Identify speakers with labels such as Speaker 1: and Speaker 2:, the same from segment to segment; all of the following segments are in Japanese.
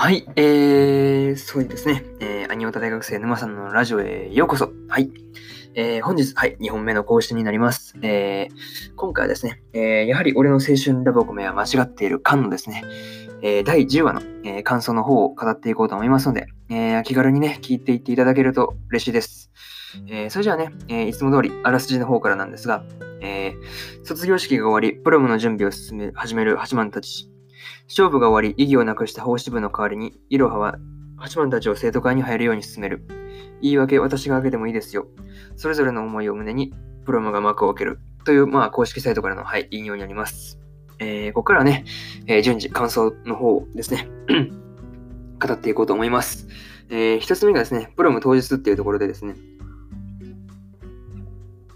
Speaker 1: はい、えー、そうですね。えー、アニオタ大学生沼さんのラジオへようこそ。はい。えー、本日、はい、2本目の更新になります。えー、今回はですね、えー、やはり俺の青春ラブコメは間違っている缶のですね、えー、第10話の、えー、感想の方を語っていこうと思いますので、えー、気軽にね、聞いていっていただけると嬉しいです。えー、それじゃあね、えー、いつも通り、あらすじの方からなんですが、えー、卒業式が終わり、プロムの準備を進め始める八幡たち。勝負が終わり、意義をなくした法師部の代わりに、イロハは八幡たちを生徒会に入るように進める。言い訳、私が開けてもいいですよ。それぞれの思いを胸に、プロムが幕を開ける。という、まあ、公式サイトからの、はい、引用になります。えー、ここからね、えー、順次、感想の方ですね、語っていこうと思います。えー、一つ目がですね、プロム当日っていうところでですね、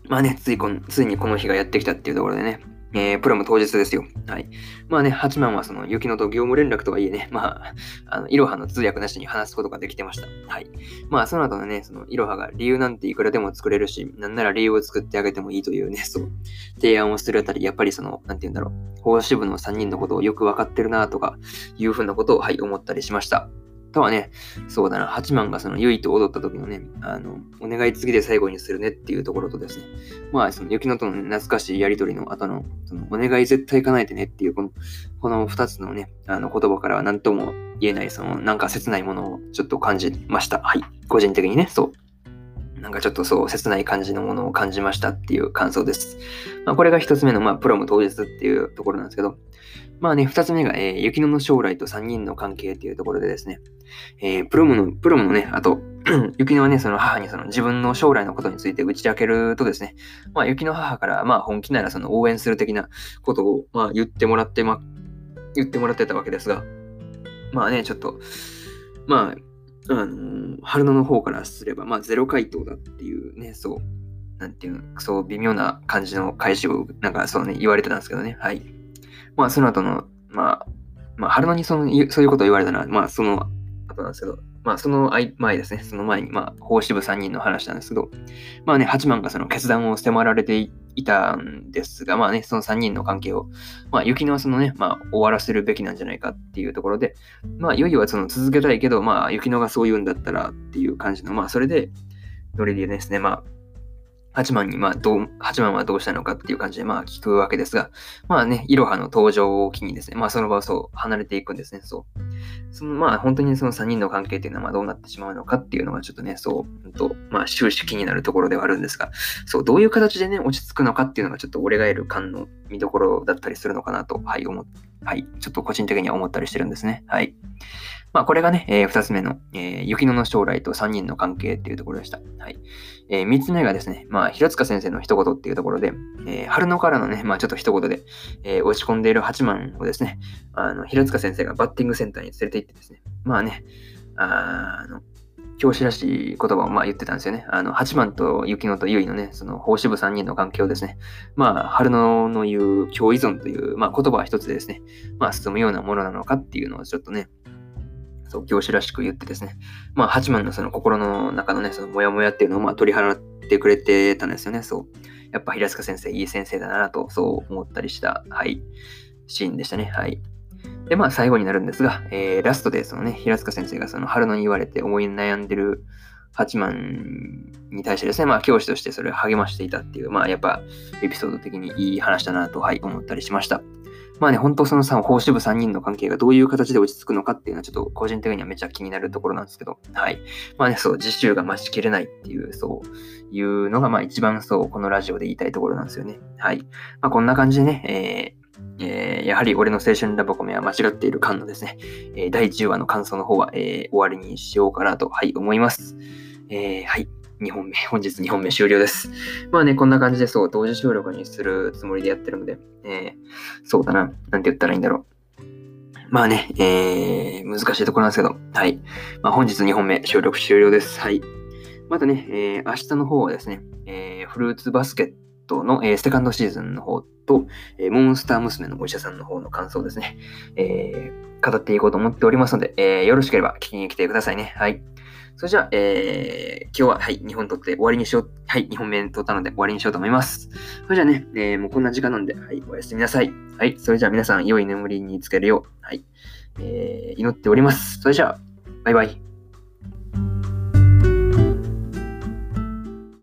Speaker 1: まあね、ついこのついにこの日がやってきたっていうところでね、えー、プロム当日ですよ。はい。まあね、8万はその、雪乃と業務連絡とはいえね、まあ、あの、いろはの通訳なしに話すことができてました。はい。まあ、その後のね、その、いろはが理由なんていくらでも作れるし、なんなら理由を作ってあげてもいいというね、そう、提案をするあたり、やっぱりその、なんて言うんだろう、法支部の3人のことをよくわかってるなとか、いうふうなことを、はい、思ったりしました。とはね、そうだな、八幡がその、ゆいと踊った時のね、あの、お願い次で最後にするねっていうところとですね、まあ、その、雪乃との、懐かしいやりとりの後の、その、お願い絶対叶えてねっていう、この、この二つのね、あの、言葉からは何とも言えない、その、なんか切ないものをちょっと感じました。はい。個人的にね、そう。なんかちょっとそう、切ない感じのものを感じましたっていう感想です。まあ、これが一つ目の、まあ、プロム当日っていうところなんですけど、まあね、二つ目が、えー、雪乃の将来と三人の関係っていうところでですね、えー、プロムの、プロムのね、あと、雪乃はね、その母にその自分の将来のことについて打ち明けるとですね、まあ、雪の母から、まあ、本気ならその応援する的なことを、まあ、言ってもらって、ま、言ってもらってたわけですが、まあね、ちょっと、まあ、あの、春野の方からすれば、まあ、ゼロ回答だっていうね、そう、なんていうの、そう微妙な感じの返しを、なんかそうね、言われてたんですけどね、はい。まあ、その後の、まあ、まあ、春野にそのそういうことを言われたのは、まあ、その後なんですけど、まあ、その前ですね、その前に、まあ、法支部3人の話なんですけど、まあね、八幡がその決断を迫られていたんですが、まあね、その3人の関係を、まあ、雪のそのね、まあ、終わらせるべきなんじゃないかっていうところで、まあ、いよいよはその続けたいけど、まあ、雪乃がそう言うんだったらっていう感じの、まあ、それで、ノリでですね、まあ、八幡に、まあ、どう、八幡はどうしたのかっていう感じで、まあ、聞くわけですが、まあね、いろはの登場を機にですね、まあ、その場をそう離れていくんですね、そう。その、まあ、本当にその3人の関係っていうのは、ま、どうなってしまうのかっていうのが、ちょっとね、そう、と、まあ、終始気になるところではあるんですが、そう、どういう形でね、落ち着くのかっていうのが、ちょっと俺がいる感の見どころだったりするのかなと、はい、思、はい、ちょっと個人的には思ったりしてるんですね。はい。まあ、これがね、えー、2つ目の、えー、雪乃の将来と3人の関係っていうところでした。はい。えー、3つ目がですね、まあ、平塚先生の一言っていうところで、えー、春野からのね、まあ、ちょっと一言で、えー、落ち込んでいる八幡をですね、あの、平塚先生がバッティングセンターに連れて行ってですね、まあね、あの、教師らしい言葉をまあ言ってたんですよね。あの、八幡と雪乃と結衣のね、その、法支部3人の関係をですね、まあ、春野の言う共依存という、まあ、言葉は一つでですね、まあ、進むようなものなのかっていうのをちょっとね、そう、教師らしく言ってですね、まあ、八幡のその心の中のね、そのモヤモヤっていうのをまあ取り払ってくれてたんですよね、そう。やっぱ平塚先生、いい先生だなと、そう思ったりした、はい、シーンでしたね、はい。で、まあ、最後になるんですが、えー、ラストで、そのね、平塚先生がその春野に言われて思い悩んでる八幡に対してですね、まあ、教師としてそれを励ましていたっていう、まあ、やっぱ、エピソード的にいい話だなと、はい、思ったりしました。まあね、本当そのさ、法支部3人の関係がどういう形で落ち着くのかっていうのはちょっと個人的にはめちゃ気になるところなんですけど、はい。まあね、そう、実習が増しきれないっていう、そういうのが、まあ一番そう、このラジオで言いたいところなんですよね。はい。まあこんな感じでね、えー、えー、やはり俺の青春ラブコメは間違っている感のですね、えー、第10話の感想の方は、えー、終わりにしようかなと、はい、思います。えー、はい。2本目、本日2本目終了です。まあね、こんな感じでそう、同時収録にするつもりでやってるので、えー、そうだな、なんて言ったらいいんだろう。まあね、えー、難しいところなんですけど、はい。まあ、本日2本目収録終了です。はい。またね、えー、明日の方はですね、えー、フルーツバスケットの、えー、セカンドシーズンの方と、えー、モンスター娘のお医者さんの方の感想ですね、えー、語っていこうと思っておりますので、え、よろしければ聞きに来てくださいね。はい。それじゃあ、えー、今日は、はい、2本撮って終わりにしよう。はい、2本目撮ったので終わりにしようと思います。それじゃあね、えー、もうこんな時間なんで、はい、おやすみなさい。はい、それじゃあ皆さん、良い眠りにつけるよう、はい、えー、祈っております。それじゃあ、バイバイ。